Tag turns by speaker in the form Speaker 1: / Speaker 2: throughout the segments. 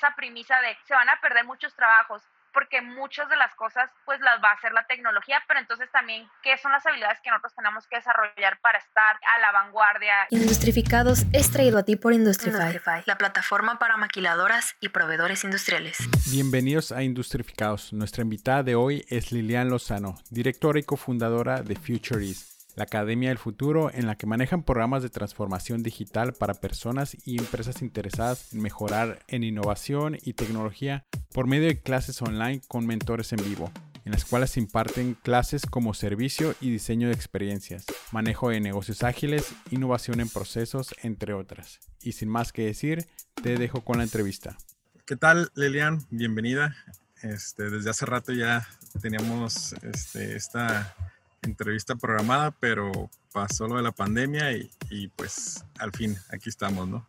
Speaker 1: esa premisa de se van a perder muchos trabajos porque muchas de las cosas pues las va a hacer la tecnología, pero entonces también qué son las habilidades que nosotros tenemos que desarrollar para estar a la vanguardia.
Speaker 2: Industrificados es traído a ti por Industrify, la plataforma para maquiladoras y proveedores industriales.
Speaker 3: Bienvenidos a Industrificados. Nuestra invitada de hoy es Lilian Lozano, directora y cofundadora de Future la Academia del Futuro, en la que manejan programas de transformación digital para personas y empresas interesadas en mejorar en innovación y tecnología por medio de clases online con mentores en vivo, en las cuales imparten clases como servicio y diseño de experiencias, manejo de negocios ágiles, innovación en procesos, entre otras. Y sin más que decir, te dejo con la entrevista.
Speaker 4: ¿Qué tal, Lilian? Bienvenida. Este, desde hace rato ya teníamos este, esta entrevista programada, pero pasó lo de la pandemia y, pues al fin, aquí estamos, ¿no?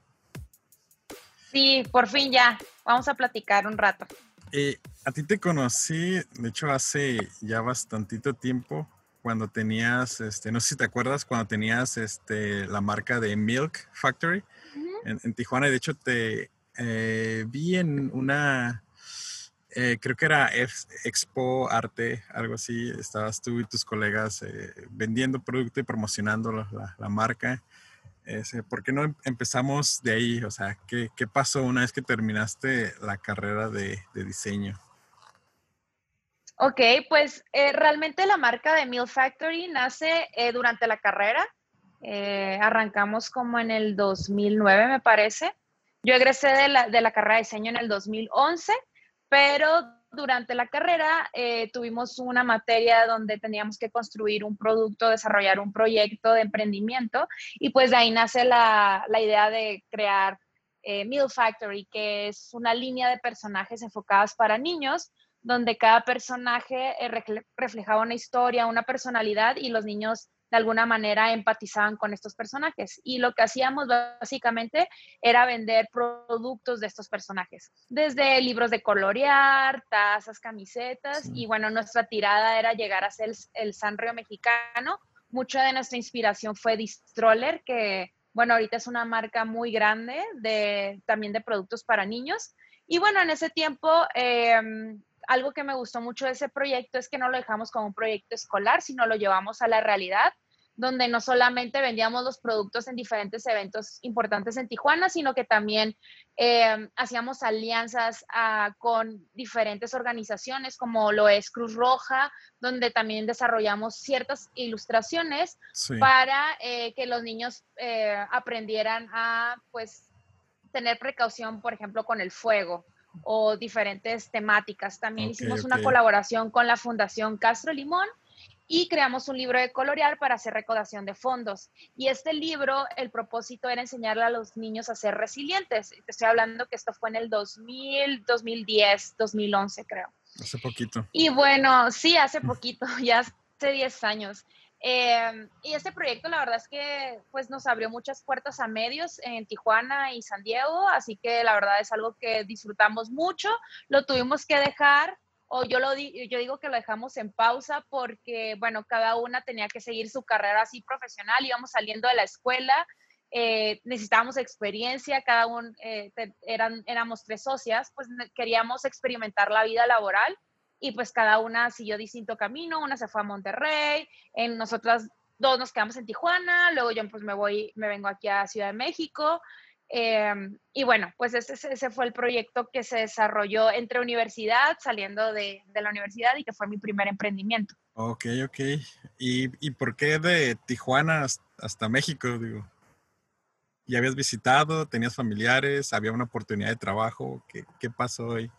Speaker 1: Sí, por fin ya. Vamos a platicar un rato.
Speaker 4: Eh, a ti te conocí, de hecho, hace ya bastantito tiempo, cuando tenías, este, no sé si te acuerdas, cuando tenías este, la marca de Milk Factory en, Tijuana. Y de hecho, te eh, vi en una eh, creo que era Expo Arte, algo así. Estabas tú y tus colegas eh, vendiendo producto y promocionando la, marca. ¿Por qué no em-, empezamos de ahí? O sea, ¿qué, pasó una vez que terminaste la carrera de, diseño?
Speaker 1: Ok, pues eh, realmente la marca de Mill Factory nace durante la carrera. arrancamos como en el 2009, me parece. Yo egresé de la, de la carrera de diseño en el 2011 pero durante la carrera eh, tuvimos una materia donde teníamos que construir un producto, desarrollar un proyecto de emprendimiento y pues de ahí nace la, idea de crear eh, Factory, que es una línea de personajes enfocadas para niños, donde cada personaje eh, reflejaba una historia, una personalidad y los niños de alguna manera empatizaban con estos personajes. Y lo que hacíamos básicamente era vender productos de estos personajes, desde libros de colorear, tazas, camisetas, y bueno, nuestra tirada era llegar a ser el, el Sanrio mexicano. Mucha de nuestra inspiración fue Distroller, que bueno, ahorita es una marca muy grande de, también de productos para niños. Y bueno, en ese tiempo em, algo que me gustó mucho de ese proyecto es que no lo dejamos como un proyecto escolar, sino lo llevamos a la realidad, donde no solamente vendíamos los productos en diferentes eventos importantes en Tijuana, sino que también eh, hacíamos alianzas ah, con diferentes organizaciones como lo es Cruz Roja, donde también desarrollamos ciertas ilustraciones para eh, que los niños eh, aprendieran a pues tener precaución, por ejemplo, con el fuego o diferentes temáticas. También hicimos una colaboración con la Fundación Castro Limón y creamos un libro de colorear para hacer recaudación de fondos. Y este libro, el propósito era enseñarle a los niños a ser resilientes. Te estoy hablando que esto fue en el 2000, 2010, 2011 creo.
Speaker 4: Hace poquito.
Speaker 1: Y bueno, sí, hace poquito, ya hace 10 años. Em, y este proyecto la verdad es que pues nos abrió muchas puertas a medios en Tijuana y San Diego, así que la verdad es algo que disfrutamos mucho, lo tuvimos que dejar o yo, lo yo digo que lo dejamos en pausa porque bueno, cada una tenía que seguir su carrera así profesional, íbamos saliendo de la escuela, eh, necesitábamos experiencia, cada uno, eh, eran, éramos tres socias, pues queríamos experimentar la vida laboral y pues cada una siguió distinto camino, una se fue a Monterrey, en nosotras dos nos quedamos en Tijuana, luego yo pues me voy, me vengo aquí a Ciudad de México. Em, y bueno, pues ese, ese, fue el proyecto que se desarrolló entre universidad, saliendo de, de, la universidad y que fue mi primer emprendimiento.
Speaker 4: Ok, ok. ¿Y, y por qué de Tijuana hasta México? Digo, ¿ya habías visitado? ¿Tenías familiares? ¿Había una oportunidad de trabajo? ¿Qué, qué pasó ahí?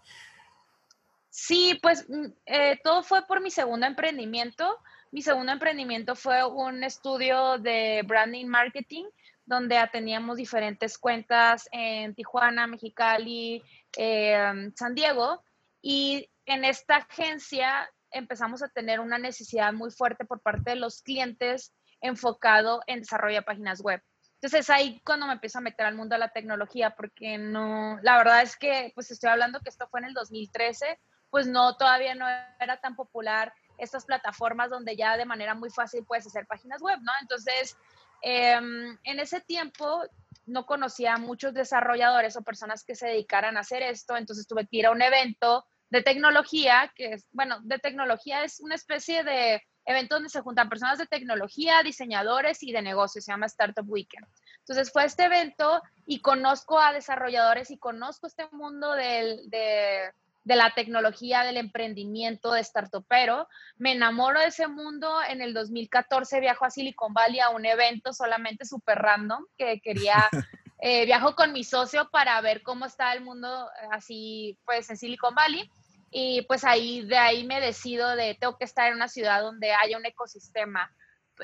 Speaker 1: Sí, pues mm, eh, todo fue por mi segundo emprendimiento. Mi segundo emprendimiento fue un estudio de branding marketing donde atendíamos diferentes cuentas en Tijuana, Mexicali, eh, San Diego. Y en esta agencia empezamos a tener una necesidad muy fuerte por parte de los clientes enfocado en desarrollo de páginas web. Entonces ahí cuando me empiezo a meter al mundo de la tecnología, porque no, la verdad es que, pues estoy hablando que esto fue en el 2013, pues no, todavía no era tan popular estas plataformas donde ya de manera muy fácil puedes hacer páginas web, ¿no? Entonces, em, en ese tiempo no conocía a muchos desarrolladores o personas que se dedicaran a hacer esto, entonces tuve que ir a un evento de tecnología, que es, bueno, de tecnología es una especie de evento donde se juntan personas de tecnología, diseñadores y de negocios, se llama Startup Weekend. Entonces fue este evento y conozco a desarrolladores y conozco este mundo del, de, de la tecnología, del emprendimiento, de startupero. Me enamoro de ese mundo. En el 2014 viajo a Silicon Valley a un evento solamente súper random que quería, eh, viajo con mi socio para ver cómo está el mundo eh, así, pues en Silicon Valley. Y pues ahí, de ahí me decido de, tengo que estar en una ciudad donde haya un ecosistema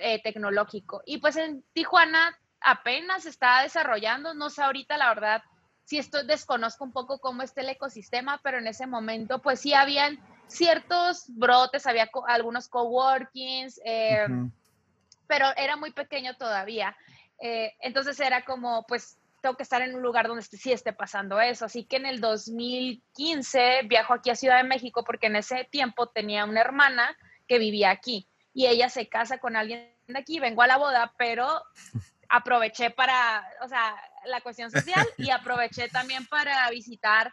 Speaker 1: eh, tecnológico. Y pues en Tijuana apenas está desarrollando, no sé ahorita la verdad sí esto desconozco un poco cómo está el ecosistema, pero en ese momento pues sí habían ciertos brotes, había algunos coworkings, eh, pero era muy pequeño todavía. Eh, entonces era como, pues tengo que estar en un lugar donde sí esté pasando eso. Así que en el 2015 viajo aquí a Ciudad de México porque en ese tiempo tenía una hermana que vivía aquí y ella se casa con alguien de aquí, vengo a la boda, pero aproveché para, o sea, la cuestión social y aproveché también para visitar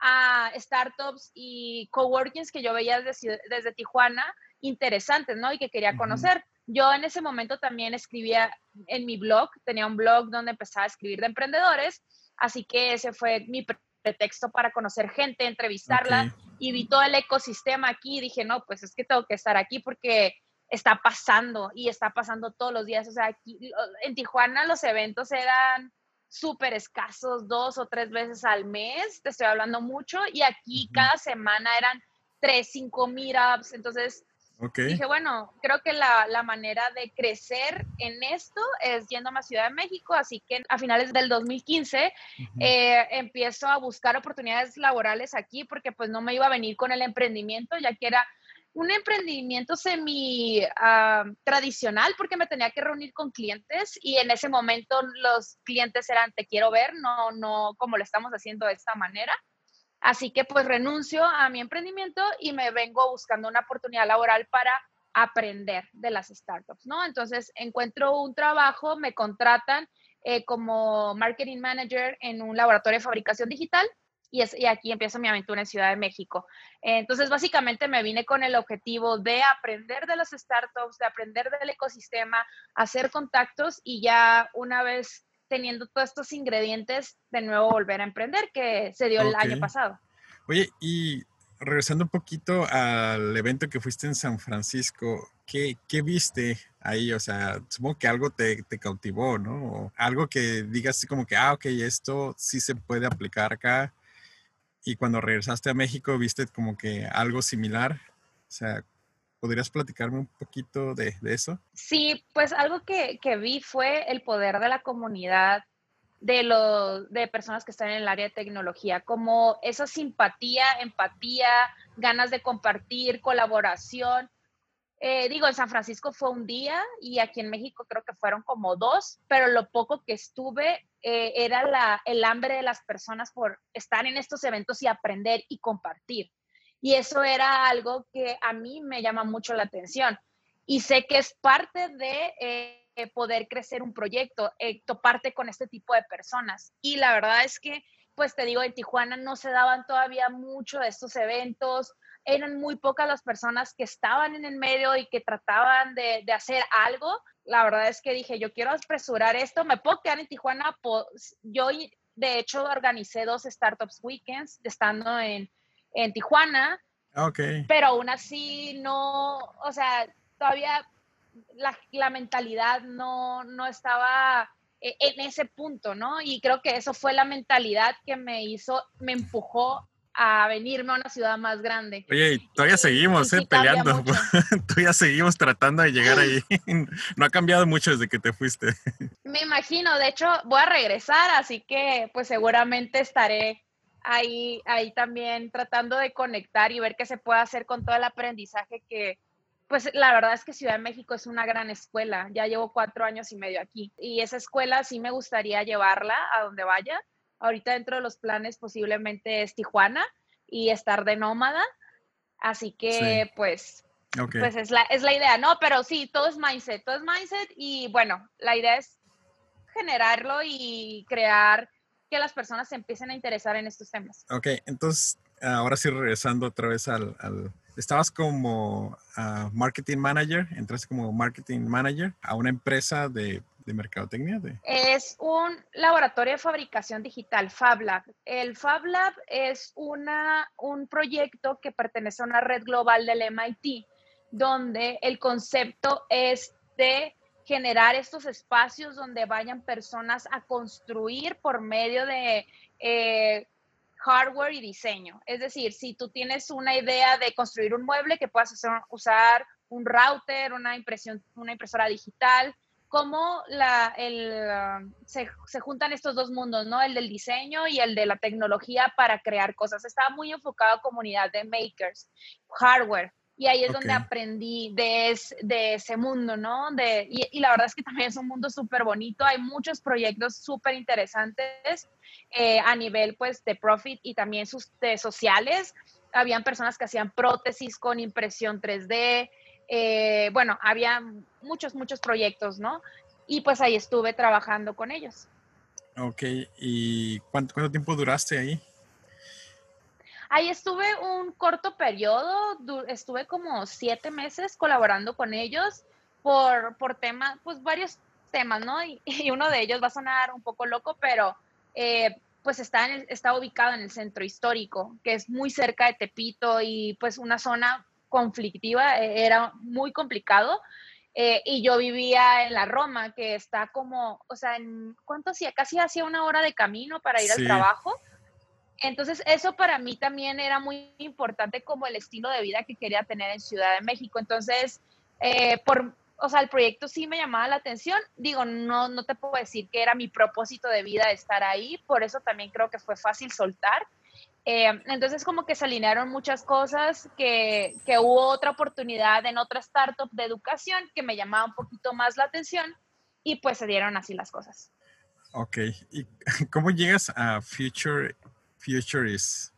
Speaker 1: a startups y coworkings que yo veía desde, desde Tijuana interesantes, ¿no? Y que quería conocer. Yo en ese momento también escribía en mi blog, tenía un blog donde empezaba a escribir de emprendedores, así que ese fue mi pretexto para conocer gente, entrevistarla y vi todo el ecosistema aquí y dije, no, pues es que tengo que estar aquí porque está pasando y está pasando todos los días. O sea, aquí en Tijuana los eventos eran súper escasos, dos o tres veces al mes, te estoy hablando mucho, y aquí cada semana eran tres, cinco meetups. Entonces, dije, bueno, creo que la, la, manera de crecer en esto es yendo a Ciudad de México, así que a finales del 2015 eh, empiezo a buscar oportunidades laborales aquí porque pues no me iba a venir con el emprendimiento, ya que era un emprendimiento semi ah, tradicional porque me tenía que reunir con clientes y en ese momento los clientes eran te quiero ver, no, no como lo estamos haciendo de esta manera. Así que pues renuncio a mi emprendimiento y me vengo buscando una oportunidad laboral para aprender de las startups, ¿no? Entonces encuentro un trabajo, me contratan eh, como marketing manager en un laboratorio de fabricación digital y, es, y aquí empieza mi aventura en Ciudad de México. Entonces, básicamente me vine con el objetivo de aprender de las startups, de aprender del ecosistema, hacer contactos y ya una vez teniendo todos estos ingredientes, de nuevo volver a emprender, que se dio el año pasado.
Speaker 4: Oye, y regresando un poquito al evento que fuiste en San Francisco, ¿qué, qué viste ahí? O sea, supongo que algo te, te, cautivó, ¿no? O algo que digas así como que, ah, ok, esto sí se puede aplicar acá y cuando regresaste a México viste como que algo similar. O sea, ¿podrías platicarme un poquito de, eso?
Speaker 1: Sí, pues algo que, que, vi fue el poder de la comunidad de, los, de personas que están en el área de tecnología, como esa simpatía, empatía, ganas de compartir, colaboración. Eh, digo, en San Francisco fue un día y aquí en México creo que fueron como dos, pero lo poco que estuve eh, era el hambre de las personas por estar en estos eventos y aprender y compartir. Y eso era algo que a mí me llama mucho la atención. Y sé que es parte de eh, poder crecer un proyecto, toparte con este tipo de personas. Y la verdad es que, pues te digo, en Tijuana no se daban todavía mucho de estos eventos eran muy pocas las personas que estaban en el medio y que trataban de, de hacer algo. La verdad es que dije, yo quiero apresurar esto, me puedo quedar en Tijuana. Pues, yo, de hecho, organicé dos Startups Weekends estando en, en Tijuana.
Speaker 4: Okay.
Speaker 1: Pero aún así no, o sea, todavía la, la mentalidad no, no estaba e, en ese punto, ¿no? Y creo que eso fue la mentalidad que me hizo, me empujó a venirme a una ciudad más grande.
Speaker 4: Oye, y todavía seguimos eh, peleando, todavía seguimos tratando de llegar ahí. no ha cambiado mucho desde que te fuiste.
Speaker 1: Me imagino, de hecho voy a regresar, así que pues seguramente estaré ahí, ahí también tratando de conectar y ver qué se puede hacer con todo el aprendizaje que, pues la verdad es que Ciudad de México es una gran escuela. Ya llevo cuatro años y medio aquí y esa escuela sí me gustaría llevarla a donde vaya Ahorita dentro de los planes posiblemente es Tijuana y estar de nómada. Así que pues, pues es la, es la idea, ¿no? Pero sí, todo es mindset, todo es mindset y bueno, la idea es generarlo y crear que las personas se empiecen a interesar en estos temas.
Speaker 4: Ok, entonces ahora sí regresando otra vez al, estabas como ah, marketing manager, entraste como marketing manager a una empresa de, de mercadotecnia. De...
Speaker 1: Es un laboratorio de fabricación digital, FabLab. El FabLab es una, un proyecto que pertenece a una red global del MIT, donde el concepto es de generar estos espacios donde vayan personas a construir por medio de eh, hardware y diseño. Es decir, si tú tienes una idea de construir un mueble, que puedas usar un router, una, impresión, una impresora digital, cómo la, el, se, se, juntan estos dos mundos, ¿no? El del diseño y el de la tecnología para crear cosas. Estaba muy enfocado a comunidad de makers, hardware. Y ahí es donde aprendí de, de, ese mundo, ¿no? De, y, la verdad es que también es un mundo súper bonito. Hay muchos proyectos súper interesantes eh, a nivel, pues, de profit y también sus, de sociales. Habían personas que hacían prótesis con impresión 3D. Eh, bueno, había muchos, muchos proyectos, ¿no? Y pues ahí estuve trabajando con ellos.
Speaker 4: Ok, ¿y cuánto, cuánto tiempo duraste ahí?
Speaker 1: Ahí estuve un corto periodo, estuve como siete meses colaborando con ellos por, por temas, pues varios temas, ¿no? Y, uno de ellos va a sonar un poco loco, pero eh, pues está, en está ubicado en el centro histórico, que es muy cerca de Tepito y pues una zona conflictiva, e, era muy complicado. Eh, y yo vivía en la Roma, que está como, o sea, en, ¿cuánto hacía? Casi hacía una hora de camino para ir al trabajo. Entonces, eso para mí también era muy importante como el estilo de vida que quería tener en Ciudad de México. Entonces, eh, por, o sea, el proyecto sí me llamaba la atención. Digo, no, no te puedo decir que era mi propósito de vida estar ahí, por eso también creo que fue fácil soltar. Eh, entonces, como que se alinearon muchas cosas, que, que hubo otra oportunidad en otra startup de educación que me llamaba un poquito más la atención y pues se dieron así las cosas.
Speaker 4: Ok, ¿y cómo llegas a Future future is?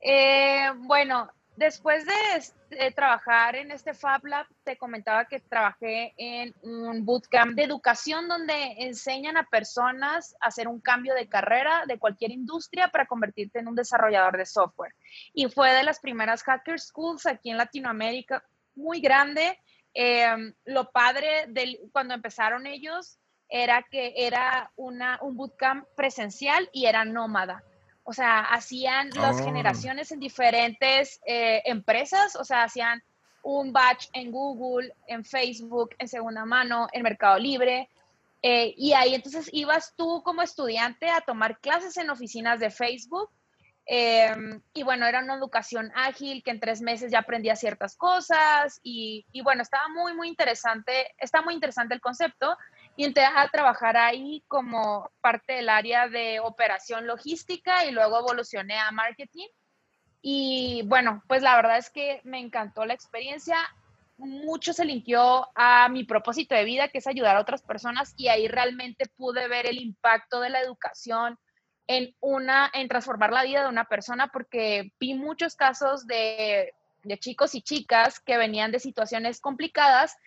Speaker 1: Eh, bueno, después de, trabajar en este Fab Lab, te comentaba que trabajé en un bootcamp de educación donde enseñan a personas a hacer un cambio de carrera de cualquier industria para convertirte en un desarrollador de software. Y fue de las primeras hacker schools aquí en Latinoamérica, muy grande. Eh, lo padre de cuando empezaron ellos era que era un bootcamp presencial y era nómada. O sea, hacían las oh. generaciones en diferentes eh, empresas, o sea, hacían un batch en Google, en Facebook, en segunda mano, en Mercado Libre. Eh, y ahí entonces ibas tú como estudiante a tomar clases en oficinas de Facebook. Em, y bueno, era una educación ágil que en tres meses ya aprendía ciertas cosas y, y bueno, estaba muy, muy interesante, está muy interesante el concepto y entré a trabajar ahí como parte del área de operación logística y luego evolucioné a marketing. Y bueno, pues la verdad es que me encantó la experiencia. Mucho se linkió a mi propósito de vida, que es ayudar a otras personas, y ahí realmente pude ver el impacto de la educación en una, en transformar la vida de una persona, porque vi muchos casos de, de chicos y chicas que venían de situaciones complicadas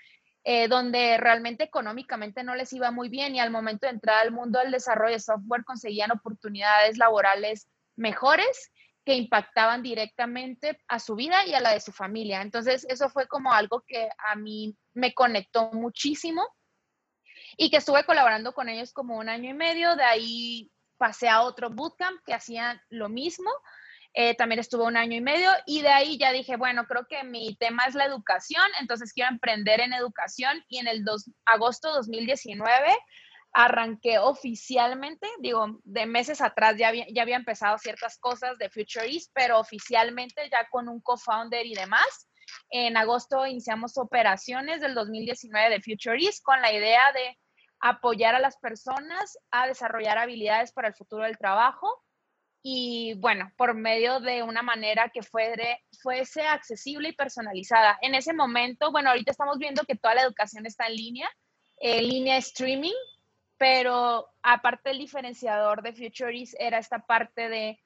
Speaker 1: eh, donde realmente económicamente no les iba muy bien y al momento de entrar al mundo del desarrollo de software conseguían oportunidades laborales mejores que impactaban directamente a su vida y a la de su familia. Entonces, eso fue como algo que a mí me conectó muchísimo y que estuve colaborando con ellos como un año y medio. De ahí pasé a otro bootcamp que hacían lo mismo, eh, también estuve un año y medio y de ahí ya dije, bueno, creo que mi tema es la educación, entonces quiero emprender en educación y en el dos, agosto 2019 arranqué oficialmente, digo, de meses atrás ya había, ya había empezado ciertas cosas de Future pero oficialmente ya con un co-founder y demás. En agosto iniciamos operaciones del 2019 de Future East con la idea de apoyar a las personas a desarrollar habilidades para el futuro del trabajo y bueno, por medio de una manera que fuese accesible y personalizada. En ese momento, bueno, ahorita estamos viendo que toda la educación está en línea, en línea streaming, pero aparte el diferenciador de Futuris era esta parte de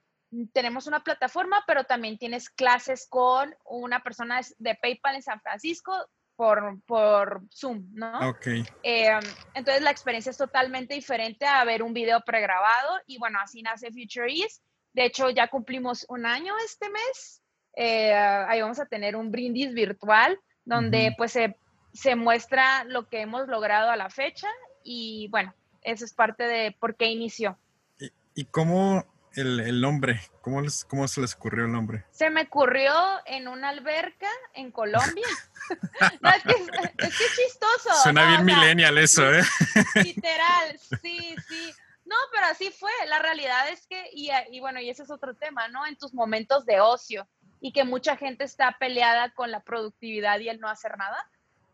Speaker 1: tenemos una plataforma, pero también tienes clases con una persona de PayPal en San Francisco por, por Zoom, ¿no?
Speaker 4: Ok.
Speaker 1: Eh, entonces la experiencia es totalmente diferente a ver un video pregrabado y bueno, así nace Future East. De hecho, ya cumplimos un año este mes. Eh, ahí vamos a tener un brindis virtual donde pues se, se muestra lo que hemos logrado a la fecha y bueno, eso es parte de por qué inició.
Speaker 4: ¿Y, y cómo el, el nombre? ¿Cómo, les, ¿Cómo se les ocurrió el nombre?
Speaker 1: Se me ocurrió en una alberca en Colombia. no, es, que, es, que es chistoso.
Speaker 4: Suena
Speaker 1: ¿no?
Speaker 4: bien
Speaker 1: O sea,
Speaker 4: millennial eso, ¿eh?
Speaker 1: Literal, sí, sí. No, pero así fue. La realidad es que, y, y bueno, y ese es otro tema, ¿no? En tus momentos de ocio y que mucha gente está peleada con la productividad y el no hacer nada.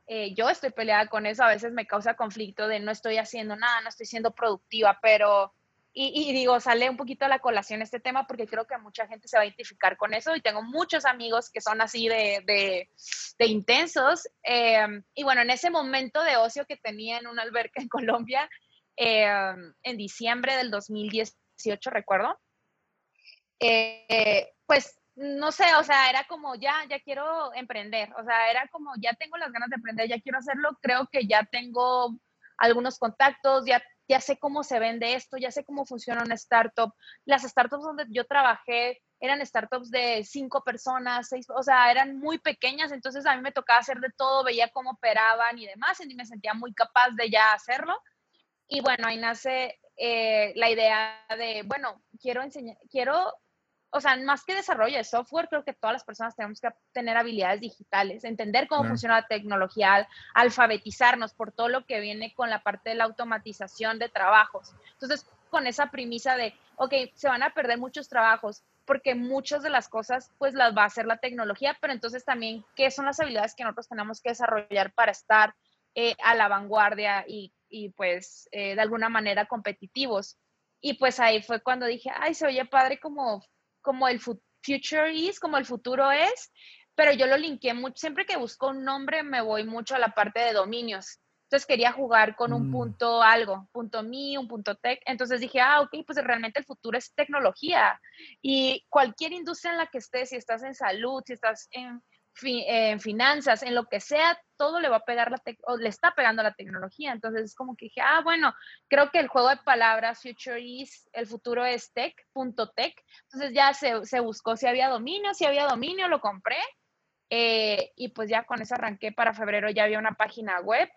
Speaker 1: Eh, yo estoy peleada con eso, a veces me causa conflicto de no estoy haciendo nada, no estoy siendo productiva, pero, y, y digo, sale un poquito a la colación este tema porque creo que mucha gente se va a identificar con eso y tengo muchos amigos que son así de, de, de intensos. Eh, y bueno, en ese momento de ocio que tenía en una alberca en Colombia, eh, en diciembre del 2018, recuerdo, eh, pues no sé, o sea, era como ya, ya quiero emprender, o sea, era como ya tengo las ganas de emprender, ya quiero hacerlo, creo que ya tengo algunos contactos, ya, ya sé cómo se vende esto, ya sé cómo funciona una startup. Las startups donde yo trabajé eran startups de cinco personas, seis, o sea, eran muy pequeñas, entonces a mí me tocaba hacer de todo, veía cómo operaban y demás, y me sentía muy capaz de ya hacerlo. Y bueno, ahí nace eh, la idea de, bueno, quiero enseñar, quiero o sea, más que desarrollo de software, creo que todas las personas tenemos que tener habilidades digitales, entender cómo
Speaker 4: Claro.
Speaker 1: funciona la tecnología, al- alfabetizarnos por todo lo que viene con la parte de la automatización de trabajos. Entonces, con esa premisa de, ok, se van a perder muchos trabajos porque muchas de las cosas pues las va a hacer la tecnología, pero entonces también, ¿qué son las habilidades que nosotros tenemos que desarrollar para estar eh, a la vanguardia y, y, pues eh, de alguna manera competitivos? Y pues ahí fue cuando dije, ay, se oye padre como como el fu- future is, como el futuro es, pero yo lo linké mucho, siempre que busco un nombre me voy mucho a la parte de dominios. Entonces quería jugar con un
Speaker 3: Mm.
Speaker 1: punto algo, punto me, un punto tech. Entonces dije, ah, ok, pues realmente el futuro es tecnología. Y cualquier industria en la que estés, si estás en salud, si estás en, fi- en finanzas, en lo que sea, todo le va a pegar la o le está pegando la tecnología. Entonces es como que dije, ah, bueno, creo que el juego de palabras future is, el futuro es tech, punto tech. Entonces ya se, se buscó si había dominio, si había dominio, lo compré. eh, y pues ya con eso arranqué para febrero, ya había una página web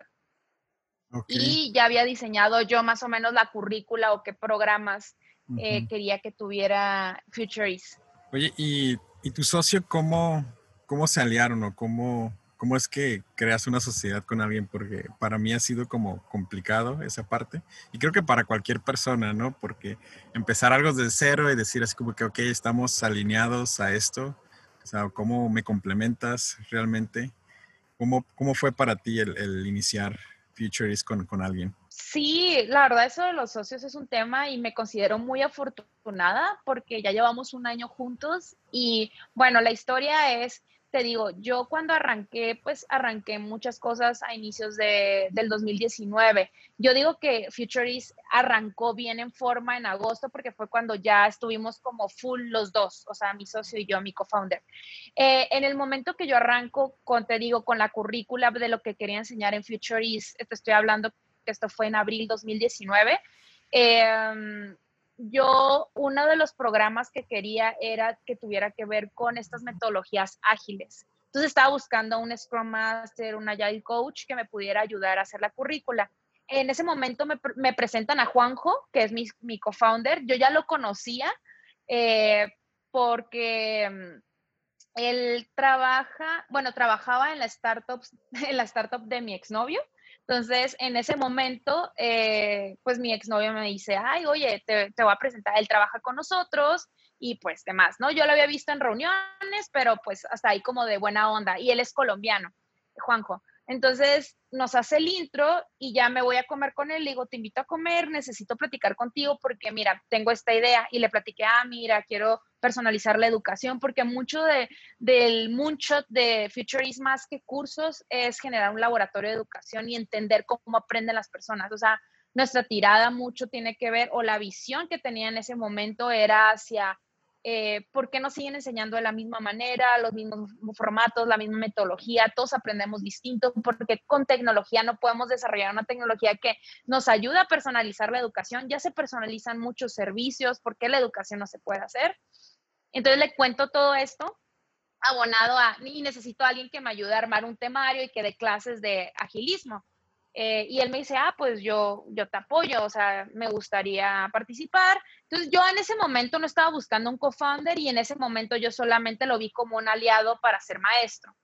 Speaker 1: y ya había diseñado yo más o menos la currícula o qué programas eh, quería que tuviera Future is.
Speaker 4: Oye, ¿y, y tu socio cómo, cómo se aliaron o cómo, cómo es que creas una sociedad con alguien? Porque para mí ha sido como complicado esa parte. Y creo que para cualquier persona, ¿no? Porque empezar algo de cero y decir así como que, ok, estamos alineados a esto. O sea, ¿cómo me complementas realmente? ¿Cómo, cómo fue para ti el, el iniciar Futurist con, con alguien?
Speaker 1: Sí, la verdad eso de los socios es un tema y me considero muy afortunada porque ya llevamos un año juntos y bueno, la historia es, te digo, yo cuando arranqué, pues arranqué muchas cosas a inicios de, del 2019. Yo digo que Futurist arrancó bien en forma en agosto porque fue cuando ya estuvimos como full los dos, o sea, mi socio y yo, mi co-founder. Eh, en el momento que yo arranco con, te digo, con la currícula de lo que quería enseñar en Futurist, te estoy hablando que esto fue en abril 2019, eh, yo, uno de los programas que quería era que tuviera que ver con estas metodologías ágiles. Entonces estaba buscando un Scrum Master, un Agile Coach que me pudiera ayudar a hacer la currícula. En ese momento me, presentan a Juanjo, que es mi, mi co-founder. Yo ya lo conocía eh, porque mm, él trabaja, bueno, trabajaba en la, startups, en la startup de mi exnovio. Entonces, en ese momento, eh, pues mi exnovio me dice, ay, oye, te, te voy a presentar, él trabaja con nosotros y pues demás, ¿no? Yo lo había visto en reuniones, pero pues hasta ahí como de buena onda. Y él es colombiano, Juanjo. Entonces nos hace el intro y ya me voy a comer con él. Digo, te invito a comer, necesito platicar contigo porque, mira, tengo esta idea. Y le platiqué, ah, mira, quiero personalizar la educación porque mucho de, del moonshot de Future is más que cursos es generar un laboratorio de educación y entender cómo aprenden las personas. O sea, nuestra tirada mucho tiene que ver o la visión que tenía en ese momento era hacia eh, ¿por qué nos siguen enseñando de la misma manera, los mismos formatos, la misma metodología? Todos aprendemos distinto, porque con tecnología no podemos desarrollar una tecnología que nos ayuda a personalizar la educación. Ya se personalizan muchos servicios, ¿por qué la educación no se puede hacer? Entonces le cuento todo esto abonado a, y necesito a alguien que me ayude a armar un temario y que dé clases de agilismo. Eh, y él me dice, ah, pues yo, yo te apoyo, o sea, me gustaría participar. Entonces yo en ese momento no estaba buscando un co-founder y en ese momento yo solamente lo vi como un aliado para ser maestro.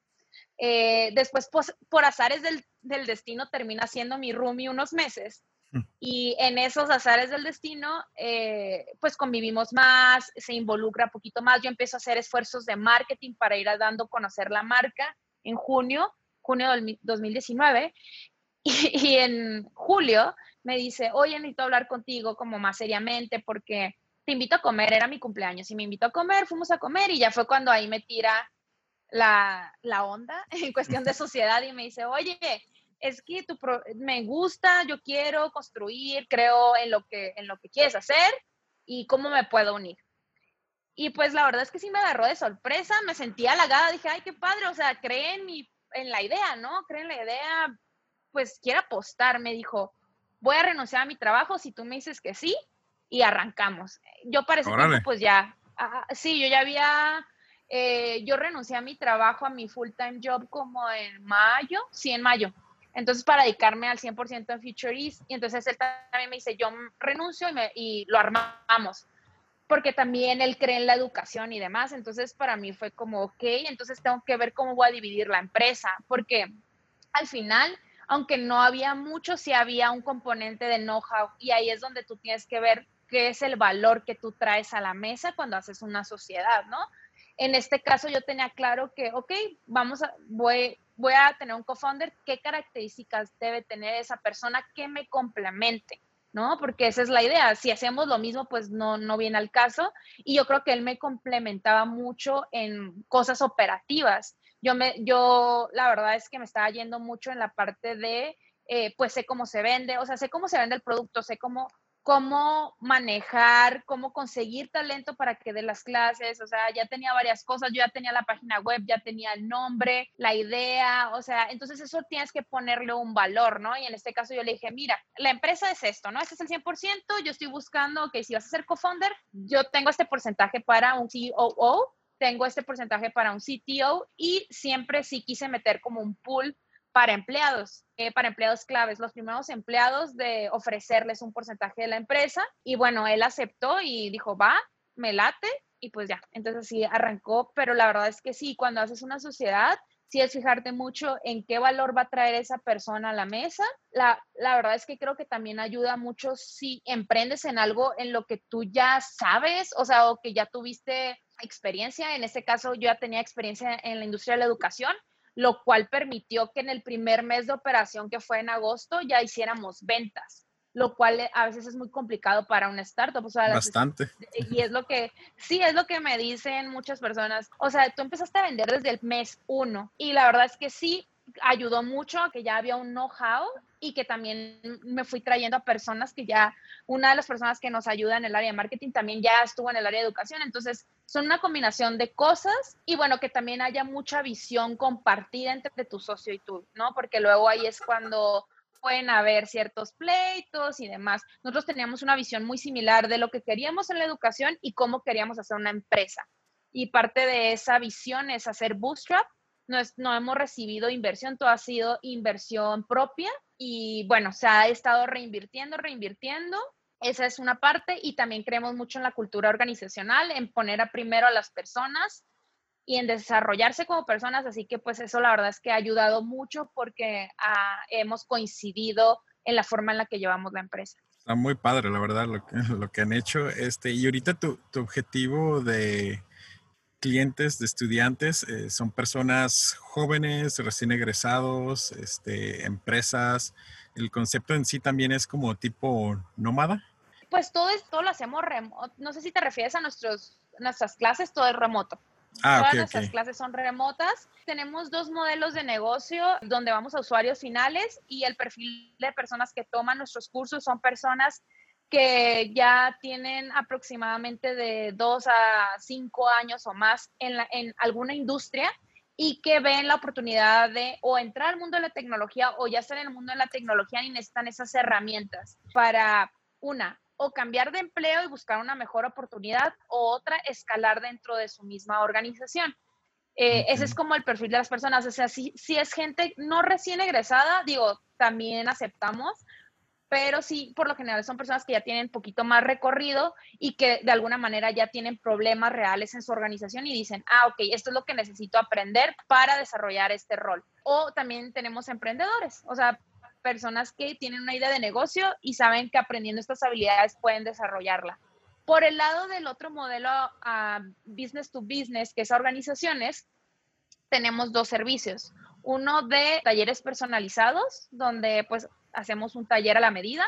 Speaker 1: Eh, después, pues, por azares del, del, destino, termina siendo mi roomie unos meses. Mm. Y en esos azares del destino, eh, pues convivimos más, se involucra un poquito más. Yo empiezo a hacer esfuerzos de marketing para ir dando a conocer la marca en junio, junio del 2019. Y, en julio me dice, oye, necesito hablar contigo como más seriamente porque te invito a comer, era mi cumpleaños y me invitó a comer, fuimos a comer y ya fue cuando ahí me tira la, la onda en cuestión de sociedad y me dice, oye, es que tu me gusta, yo quiero construir, creo en lo, que, en lo que quieres hacer y cómo me puedo unir. Y pues la verdad es que sí me agarró de sorpresa, me sentí halagada, dije, ay, qué padre, o sea, creen en, mi, en la idea, ¿no? Creen en la idea, pues quiere apostar, me dijo, voy a renunciar a mi trabajo si tú me dices que sí y arrancamos. Yo para ese tiempo, pues ya, ah, sí, yo ya había, eh, yo renuncié a mi trabajo, a mi full-time job como en mayo, sí, en mayo. Entonces, para dedicarme al 100% en Future East, y entonces él también me dice, yo renuncio y, me, y lo armamos porque también él cree en la educación y demás. Entonces, para mí fue como, ok, entonces tengo que ver cómo voy a dividir la empresa, porque al final aunque no había mucho, sí había un componente de know-how y ahí es donde tú tienes que ver qué es el valor que tú traes a la mesa cuando haces una sociedad, ¿no? En este caso yo tenía claro que, ok, vamos a, voy, a tener un co-founder, ¿qué características debe tener esa persona que me complemente? ¿no? Porque esa es la idea. Si hacemos lo mismo, pues no, no viene al caso. Y yo creo que él me complementaba mucho en cosas operativas. Yo, me, yo la verdad es que me estaba yendo mucho en la parte de, eh, pues sé cómo se vende, o sea, sé cómo se vende el producto, sé cómo cómo manejar, cómo conseguir talento para que dé las clases, o sea, ya tenía varias cosas, yo ya tenía la página web, ya tenía el nombre, la idea, o sea, entonces eso tienes que ponerle un valor, ¿no? Y en este caso yo le dije, mira, la empresa es esto, ¿no? Este es el 100%, yo estoy buscando que si vas a ser co-founder, yo tengo este porcentaje para un COO, tengo este porcentaje para un CTO y siempre sí quise meter como un pool para empleados, eh, para empleados claves, los primeros empleados de ofrecerles un porcentaje de la empresa. Y bueno, él aceptó y dijo, va, me late y pues ya, entonces sí arrancó, pero la verdad es que sí, cuando haces una sociedad, sí es fijarte mucho en qué valor va a traer esa persona a la mesa. La, la verdad es que creo que también ayuda mucho si emprendes en algo en lo que tú ya sabes, o sea, o que ya tuviste experiencia. En este caso, yo ya tenía experiencia en la industria de la educación lo cual permitió que en el primer mes de operación, que fue en agosto, ya hiciéramos ventas, lo cual eh, a veces es muy complicado para un startup.
Speaker 4: Bastante.
Speaker 1: Y es lo que, sí, es lo que me dicen muchas personas. O sea, tú empezaste a vender desde el mes uno y la verdad es que sí, ayudó mucho a que ya había un know-how y que también me fui trayendo a personas que ya, una de las personas que nos ayuda en el área de marketing también ya estuvo en el área de educación. Entonces, son una combinación de cosas y bueno, que también haya mucha visión compartida entre tu socio y tú, ¿no? Porque luego ahí es cuando pueden haber ciertos pleitos y demás. Nosotros teníamos una visión muy similar de lo que queríamos en la educación y cómo queríamos hacer una empresa. Y parte de esa visión es hacer bootstrap no, no hemos recibido inversión, todo ha sido inversión propia y bueno, se ha estado reinvirtiendo, reinvirtiendo. Esa es una parte y también creemos mucho en la cultura organizacional, en poner a primero a las personas y en desarrollarse como personas, así que pues eso la verdad es que ha ayudado mucho porque ah, hemos coincidido en la forma en la que llevamos la empresa.
Speaker 4: Está muy padre, la verdad, lo que, lo que han hecho. Este, y ahorita tu, tu objetivo de, clientes de estudiantes eh, son personas jóvenes, recién egresados, este, empresas. El concepto en sí también es como tipo nómada.
Speaker 1: Pues todo esto lo hacemos remoto. No sé si te refieres a nuestros, nuestras clases, todo es remoto. Ah, Todas nuestras clases son remotas. Tenemos dos modelos de negocio donde vamos a usuarios finales y el perfil de personas que toman nuestros cursos son personas que ya tienen aproximadamente de dos a cinco años o más en, en alguna industria y que ven la oportunidad de o entrar al mundo de la tecnología o ya estar en el mundo de la tecnología y necesitan esas herramientas para, una, o cambiar de empleo y buscar una mejor oportunidad o otra, escalar dentro de su misma organización. Eh, ese es como el perfil de las personas. O sea, si, si es gente no recién egresada, digo, también aceptamos, pero sí, por lo general son personas que ya tienen poquito más recorrido y que de alguna manera ya tienen problemas reales en su organización y dicen, ah, ok, esto es lo que necesito aprender para desarrollar este rol. O también tenemos emprendedores, o sea, personas que tienen una idea de negocio y saben que aprendiendo estas habilidades pueden desarrollarla. Por el lado del otro modelo business to business, que es organizaciones, tenemos dos servicios. Uno de talleres personalizados, donde pues hacemos un taller a la medida,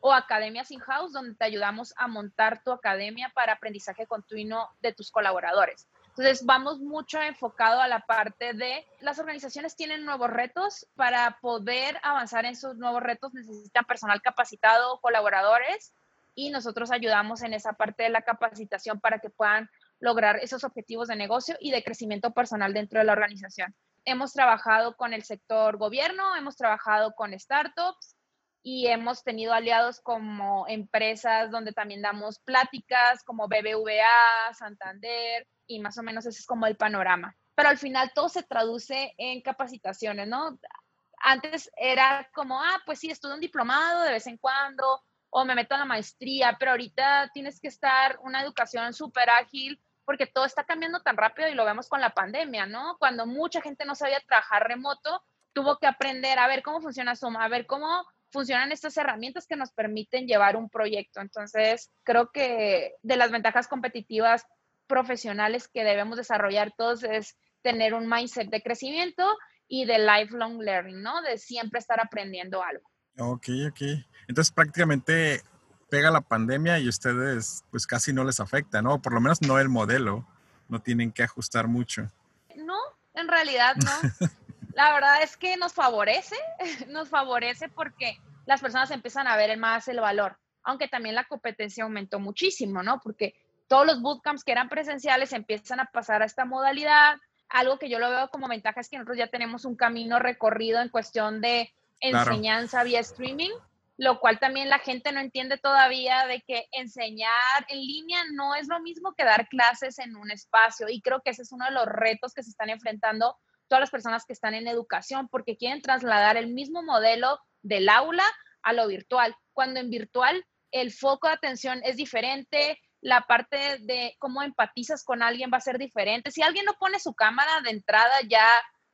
Speaker 1: o academias in-house, donde te ayudamos a montar tu academia para aprendizaje continuo de tus colaboradores. Entonces, vamos mucho enfocado a la parte de las organizaciones tienen nuevos retos. Para poder avanzar en sus nuevos retos necesitan personal capacitado, colaboradores, y nosotros ayudamos en esa parte de la capacitación para que puedan lograr esos objetivos de negocio y de crecimiento personal dentro de la organización hemos trabajado con el sector gobierno, hemos trabajado con startups y hemos tenido aliados como empresas donde también damos pláticas como BBVA, Santander y más o menos ese es como el panorama. Pero al final todo se traduce en capacitaciones, ¿no? Antes era como, ah, pues sí, estudio un diplomado de vez en cuando o me meto a la maestría, pero ahorita tienes que estar una educación súper ágil porque todo está cambiando tan rápido y lo vemos con la pandemia, ¿no? Cuando mucha gente no sabía trabajar remoto, tuvo que aprender a ver cómo funciona Zoom, a ver cómo funcionan estas herramientas que nos permiten llevar un proyecto. Entonces, creo que de las ventajas competitivas profesionales que debemos desarrollar todos es tener un mindset de crecimiento y de lifelong learning, ¿no? De siempre estar aprendiendo algo.
Speaker 4: Ok, ok. Entonces, prácticamente pega la pandemia y ustedes pues casi no les afecta, ¿no? Por lo menos no el modelo, no tienen que ajustar mucho.
Speaker 1: No, en realidad no. la verdad es que nos favorece, nos favorece porque las personas empiezan a ver más el valor, aunque también la competencia aumentó muchísimo, ¿no? Porque todos los bootcamps que eran presenciales empiezan a pasar a esta modalidad. Algo que yo lo veo como ventaja es que nosotros ya tenemos un camino recorrido en cuestión de enseñanza vía streaming lo cual también la gente no entiende todavía de que enseñar en línea no es lo mismo que dar clases en un espacio y creo que ese es uno de los retos que se están enfrentando todas las personas que están en educación porque quieren trasladar el mismo modelo del aula a lo virtual, cuando en virtual el foco de atención es diferente, la parte de cómo empatizas con alguien va a ser diferente. Si alguien no pone su cámara de entrada ya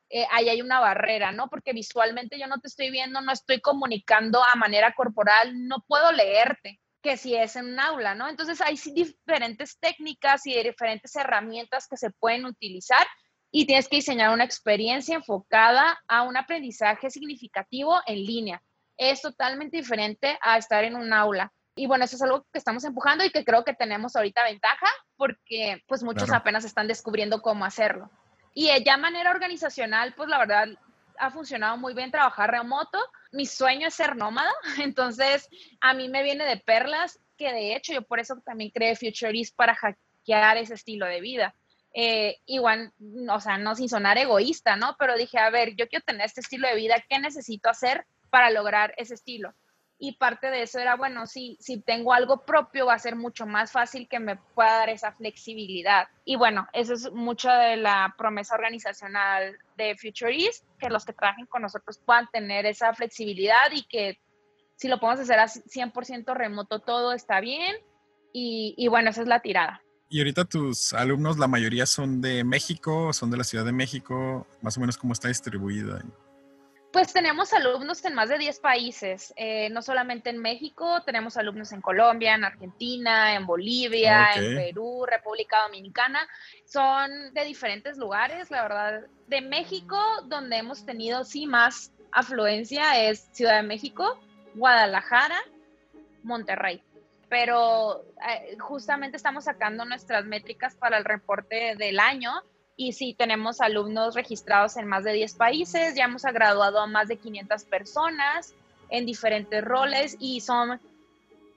Speaker 1: eh, ahí hay una barrera, ¿no? Porque visualmente yo no te estoy viendo, no estoy comunicando a manera corporal, no puedo leerte que si es en un aula, ¿no? Entonces hay diferentes técnicas y diferentes herramientas que se pueden utilizar y tienes que diseñar una experiencia enfocada a un aprendizaje significativo en línea. Es totalmente diferente a estar en un aula. Y bueno, eso es algo que estamos empujando y que creo que tenemos ahorita ventaja porque pues muchos apenas están descubriendo cómo hacerlo. Y ya manera organizacional, pues la verdad ha funcionado muy bien trabajar remoto. Mi sueño es ser nómada, entonces a mí me viene de perlas que de hecho yo por eso también creé Futurist para hackear ese estilo de vida. Eh, igual, o sea, no sin sonar egoísta, ¿no? Pero dije, a ver, yo quiero tener este estilo de vida, ¿qué necesito hacer para lograr ese estilo? Y parte de eso era, bueno, si, si tengo algo propio va a ser mucho más fácil que me pueda dar esa flexibilidad. Y bueno, eso es mucho de la promesa organizacional de Future East, que los que trabajen con nosotros puedan tener esa flexibilidad y que si lo podemos hacer a 100% remoto todo está bien. Y, y bueno, esa es la tirada.
Speaker 4: Y ahorita tus alumnos, la mayoría son de México, son de la Ciudad de México, más o menos cómo está distribuida.
Speaker 1: Pues tenemos alumnos en más de 10 países, eh, no solamente en México, tenemos alumnos en Colombia, en Argentina, en Bolivia, en Perú, República Dominicana, son de diferentes lugares, la verdad. De México, donde hemos tenido sí más afluencia es Ciudad de México, Guadalajara, Monterrey. Pero eh, justamente estamos sacando nuestras métricas para el reporte del año y sí, tenemos alumnos registrados en más de 10 países, ya hemos graduado a más de 500 personas en diferentes roles y son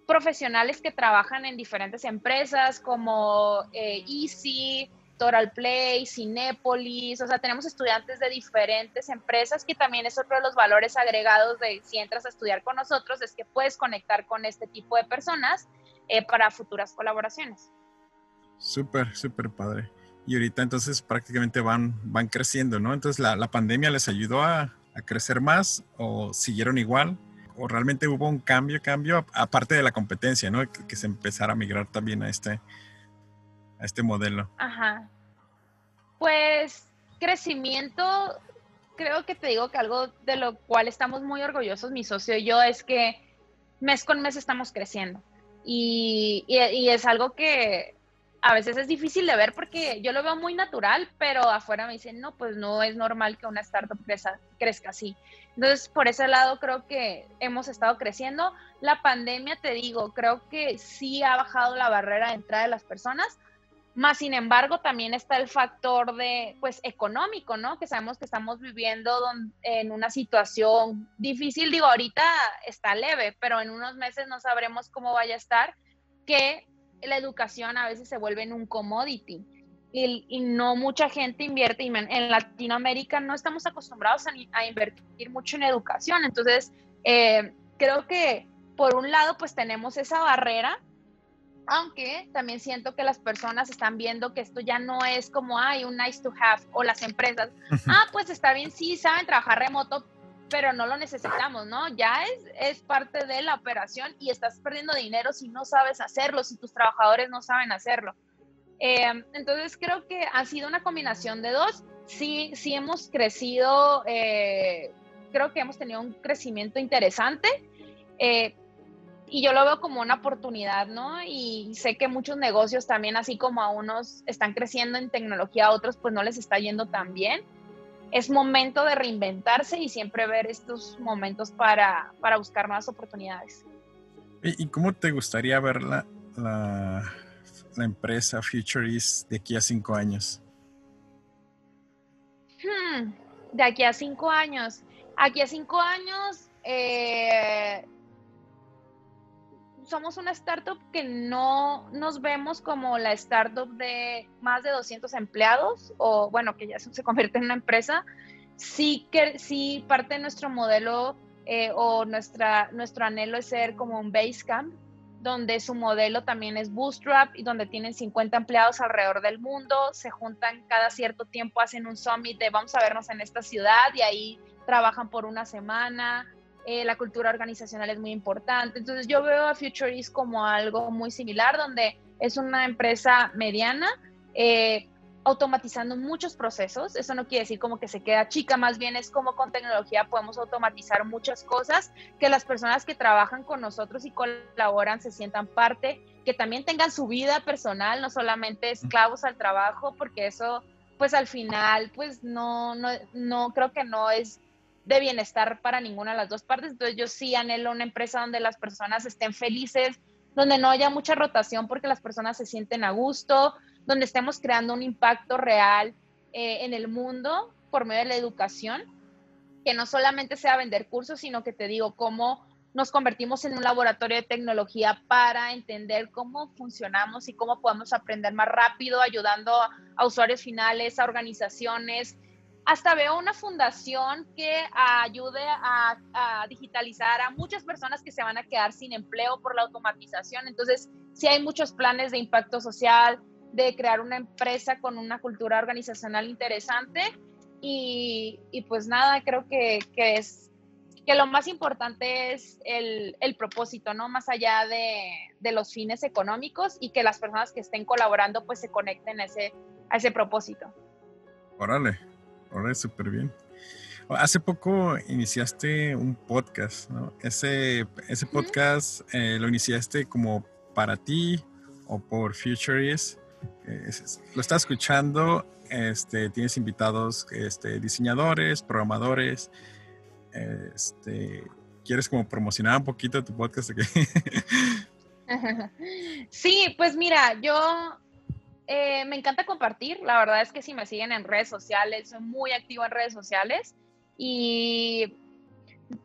Speaker 1: profesionales que trabajan en diferentes empresas como eh, Easy, Toral Play, Cinépolis, o sea, tenemos estudiantes de diferentes empresas que también es otro de los valores agregados de si entras a estudiar con nosotros, es que puedes conectar con este tipo de personas eh, para futuras colaboraciones.
Speaker 4: Súper, súper padre. Y ahorita entonces prácticamente van, van creciendo, ¿no? Entonces la, la pandemia les ayudó a, a, crecer más o siguieron igual o realmente hubo un cambio, cambio, aparte de la competencia, ¿no? Que, que se empezara a migrar también a este, a este modelo?
Speaker 1: Ajá. Pues crecimiento, creo que te digo que algo de lo cual estamos muy orgullosos, mi socio y yo, es que mes con mes estamos creciendo. Y, y, es algo que a veces es difícil de ver porque yo lo veo muy natural, pero afuera me dicen, no, pues no es normal que una startup crezca, crezca así. Entonces, por ese lado creo que hemos estado creciendo. La pandemia, te digo, creo que sí ha bajado la barrera de entrada de las personas, más sin embargo, también está el factor de, pues, económico, ¿no? Que sabemos que estamos viviendo en una situación difícil. Digo, ahorita está leve, pero en unos meses no sabremos cómo vaya a estar, que la educación a veces se vuelve en un commodity. Y, no mucha gente invierte, y en Latinoamérica no estamos acostumbrados a, invertir mucho en educación. Entonces, eh, creo que por un lado, pues tenemos esa barrera aunque también siento que las personas están viendo que esto ya no es como, hay un nice to have, o las empresas, ah, pues está bien, sí, saben trabajar remoto, pero no lo necesitamos, ¿no? Ya es, es parte de la operación y estás perdiendo dinero si no sabes hacerlo, si tus trabajadores no saben hacerlo. Eh, entonces creo que ha sido una combinación de dos. Sí, sí hemos crecido, eh, creo que hemos tenido un crecimiento interesante. Eh, y yo lo veo como una oportunidad, ¿no? Y sé que muchos negocios también, así como a unos están creciendo en tecnología, a otros pues no les está yendo tan bien. Es momento de reinventarse y siempre ver estos momentos para, para buscar nuevas oportunidades.
Speaker 4: ¿Y, cómo te gustaría ver la, la, la empresa Futurist de aquí a cinco años?
Speaker 1: Hmm, de aquí a cinco años. Aquí a cinco años, eh, somos una startup que no nos vemos como la startup de más de 200 empleados o bueno, que ya se convierte en una empresa. Sí que sí parte de nuestro modelo eh, o nuestra, nuestro anhelo es ser como un Basecamp, donde su modelo también es Bootstrap y donde tienen 50 empleados alrededor del mundo, se juntan cada cierto tiempo, hacen un summit de vamos a vernos en esta ciudad y ahí trabajan por una semana, eh, la cultura organizacional es muy importante. Entonces yo veo a Futurist como algo muy similar, donde es una empresa mediana, eh, automatizando muchos procesos. Eso no quiere decir como que se queda chica, más bien es como con tecnología podemos automatizar muchas cosas, que las personas que trabajan con nosotros y colaboran se sientan parte, que también tengan su vida personal, no solamente esclavos al trabajo, porque eso pues al final pues no, no, no creo que no es de bienestar para ninguna de las dos partes. Entonces yo sí anhelo una empresa donde las personas estén felices, donde no haya mucha rotación porque las personas se sienten a gusto, donde estemos creando un impacto real eh, en el mundo por medio de la educación, que no solamente sea vender cursos, sino que te digo cómo nos convertimos en un laboratorio de tecnología para entender cómo funcionamos y cómo podemos aprender más rápido, ayudando a usuarios finales, a organizaciones, hasta veo una fundación que ayude a, digitalizar a muchas personas que se van a quedar sin empleo por la automatización. Entonces, sí hay muchos planes de impacto social, de crear una empresa con una cultura organizacional interesante. Y, pues nada, creo que, es que lo más importante es el, propósito, ¿no? Más allá de, de, los fines económicos y que las personas que estén colaborando pues se conecten a ese, a ese propósito.
Speaker 4: Órale, Ahora es súper bien. Hace poco iniciaste un podcast, ¿no? Ese, ese podcast eh, lo iniciaste como para ti o por Futurist. Eh, lo estás escuchando, este, tienes invitados este, diseñadores, programadores. Este, ¿Quieres como promocionar un poquito tu podcast?
Speaker 1: sí, pues mira, yo eh, me encanta compartir. La verdad es que si me siguen en redes sociales, soy muy activo en redes sociales. Y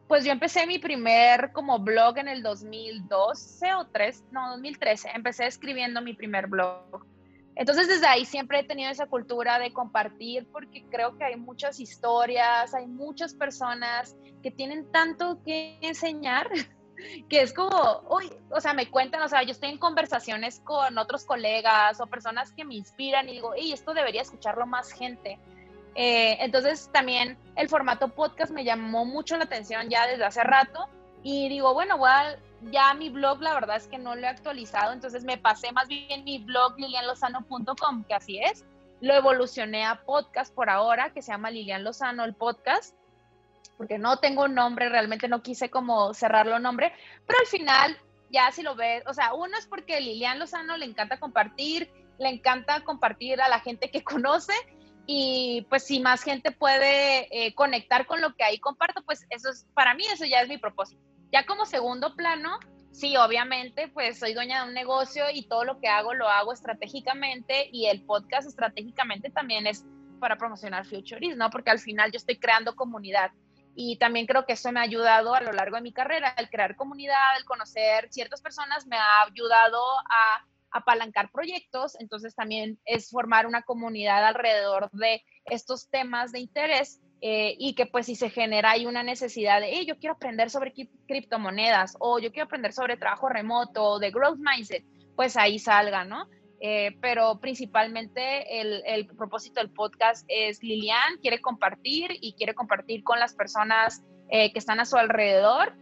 Speaker 1: pues yo empecé mi primer como blog en el 2012 o 3, no, 2013. Empecé escribiendo mi primer blog. Entonces desde ahí siempre he tenido esa cultura de compartir porque creo que hay muchas historias, hay muchas personas que tienen tanto que enseñar que es como, uy, o sea, me cuentan, o sea, yo estoy en conversaciones con otros colegas o personas que me inspiran y digo, hey, esto debería escucharlo más gente. Eh, entonces también el formato podcast me llamó mucho la atención ya desde hace rato y digo, bueno, igual ya mi blog la verdad es que no lo he actualizado, entonces me pasé más bien mi blog lilianlozano.com, que así es, lo evolucioné a podcast por ahora, que se llama Lilian Lozano el podcast, porque no tengo un nombre, realmente no quise como cerrarlo nombre, pero al final ya si lo ves, o sea, uno es porque Lilian Lozano le encanta compartir, le encanta compartir a la gente que conoce y pues si más gente puede eh, conectar con lo que ahí comparto, pues eso es, para mí eso ya es mi propósito. Ya como segundo plano, sí, obviamente, pues soy dueña de un negocio y todo lo que hago lo hago estratégicamente y el podcast estratégicamente también es para promocionar Futuris, ¿no? Porque al final yo estoy creando comunidad y también creo que eso me ha ayudado a lo largo de mi carrera, el crear comunidad, el conocer ciertas personas, me ha ayudado a apalancar proyectos, entonces también es formar una comunidad alrededor de estos temas de interés eh, y que pues si se genera ahí una necesidad de, hey, yo quiero aprender sobre criptomonedas o yo quiero aprender sobre trabajo remoto o de growth mindset, pues ahí salga, ¿no? Eh, pero principalmente el, el, propósito del podcast es Lilian quiere compartir y quiere compartir con las personas eh, que están a su alrededor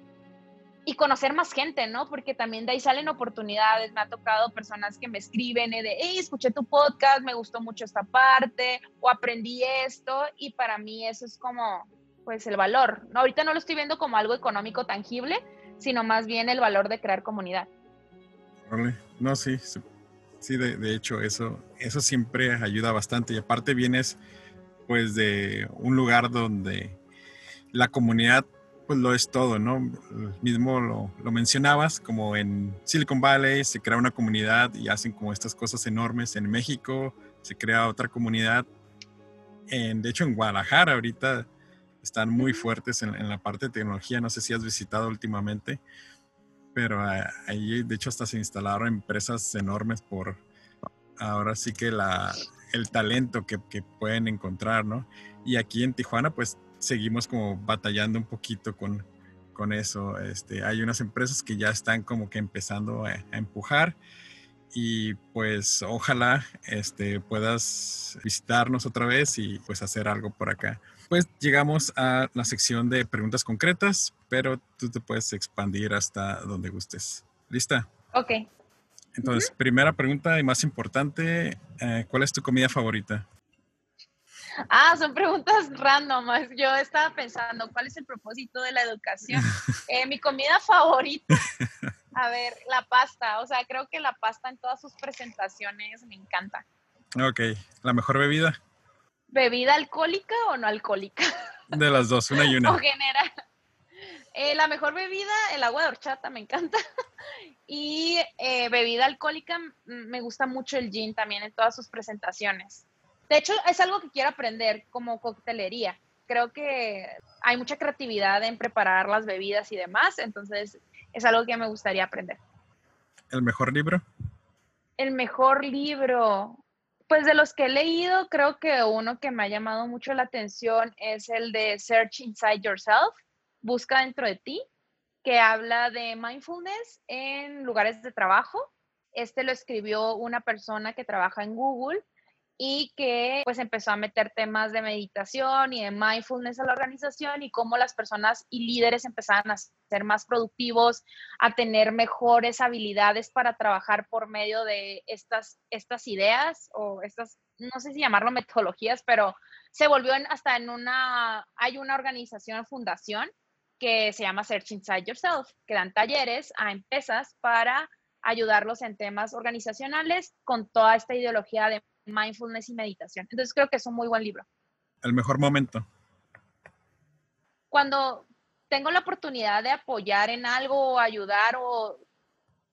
Speaker 1: y conocer más gente, ¿no? Porque también de ahí salen oportunidades. Me ha tocado personas que me escriben de, hey, escuché tu podcast, me gustó mucho esta parte, o aprendí esto, y para mí eso es como, pues, el valor. ¿no? Ahorita no lo estoy viendo como algo económico tangible, sino más bien el valor de crear comunidad.
Speaker 4: Vale, no, sí, Sí, de, hecho, eso, eso siempre ayuda bastante. Y aparte vienes pues de un lugar donde la comunidad pues lo es todo, ¿no? Mismo lo, lo, mencionabas, como en Silicon Valley se crea una comunidad y hacen como estas cosas enormes. En México se crea otra comunidad. En, de hecho, en Guadalajara ahorita están muy fuertes en, en la parte de tecnología. No sé si has visitado últimamente pero eh, ahí de hecho hasta se instalaron empresas enormes por ahora sí que la, el talento que, que, pueden encontrar, ¿no? Y aquí en Tijuana pues seguimos como batallando un poquito con, con eso. Este, hay unas empresas que ya están como que empezando a, a empujar y pues ojalá este, puedas visitarnos otra vez y pues hacer algo por acá pues llegamos a la sección de preguntas concretas, pero tú te puedes expandir hasta donde gustes. ¿Lista?
Speaker 1: Ok.
Speaker 4: Entonces, primera pregunta y más importante, eh, ¿cuál es tu comida favorita?
Speaker 1: Ah, son preguntas random. Yo estaba pensando, ¿cuál es el propósito de la educación? Eh, mi comida favorita, a ver, la pasta. O sea, creo que la pasta en todas sus presentaciones me encanta.
Speaker 4: Ok, ¿la mejor bebida?
Speaker 1: ¿Bebida alcohólica o no alcohólica?
Speaker 4: De las dos, una y una.
Speaker 1: o general. Eh, la mejor bebida, el agua de horchata, me encanta. y eh, bebida alcohólica, me gusta mucho el gin también en todas sus presentaciones. De hecho, es algo que quiero aprender como coctelería. Creo que hay mucha creatividad en preparar las bebidas y demás, entonces es algo que me gustaría aprender.
Speaker 4: ¿El mejor libro?
Speaker 1: El mejor libro. Pues de los que he leído, creo que uno que me ha llamado mucho la atención es el de Search Inside Yourself, Busca dentro de ti, que habla de mindfulness en lugares de trabajo. Este lo escribió una persona que trabaja en Google y que pues empezó a meter temas de meditación y de mindfulness a la organización y cómo las personas y líderes empezaban a ser más productivos, a tener mejores habilidades para trabajar por medio de estas, estas ideas o estas, no sé si llamarlo metodologías, pero se volvió hasta en una, hay una organización, fundación que se llama Search Inside Yourself, que dan talleres a empresas para ayudarlos en temas organizacionales con toda esta ideología de mindfulness y meditación. Entonces creo que es un muy buen libro.
Speaker 4: El mejor momento.
Speaker 1: Cuando tengo la oportunidad de apoyar en algo o ayudar o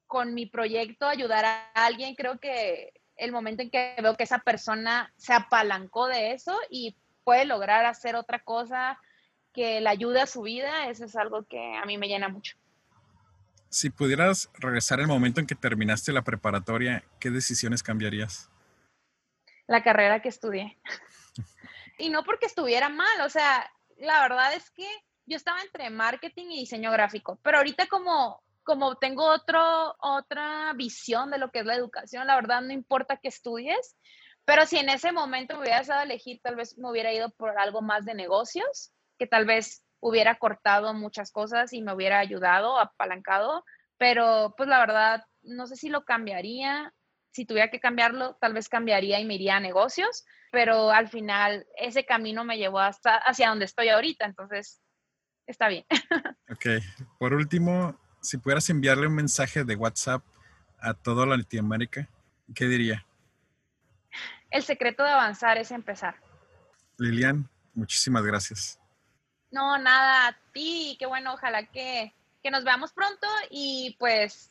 Speaker 1: con mi proyecto ayudar a alguien, creo que el momento en que veo que esa persona se apalancó de eso y puede lograr hacer otra cosa que le ayude a su vida, eso es algo que a mí me llena mucho.
Speaker 4: Si pudieras regresar el momento en que terminaste la preparatoria, ¿qué decisiones cambiarías?
Speaker 1: La carrera que estudié. y no porque estuviera mal, o sea, la verdad es que yo estaba entre marketing y diseño gráfico, pero ahorita como como tengo otro, otra visión de lo que es la educación, la verdad no importa que estudies, pero si en ese momento me hubieras dado a elegir, tal vez me hubiera ido por algo más de negocios, que tal vez hubiera cortado muchas cosas y me hubiera ayudado, apalancado, pero pues la verdad no sé si lo cambiaría. Si tuviera que cambiarlo, tal vez cambiaría y me iría a negocios, pero al final ese camino me llevó hasta hacia donde estoy ahorita, entonces está bien.
Speaker 4: Ok, por último, si pudieras enviarle un mensaje de WhatsApp a toda Latinoamérica, ¿qué diría?
Speaker 1: El secreto de avanzar es empezar.
Speaker 4: Lilian, muchísimas gracias.
Speaker 1: No, nada, a ti, qué bueno, ojalá que, que nos veamos pronto y pues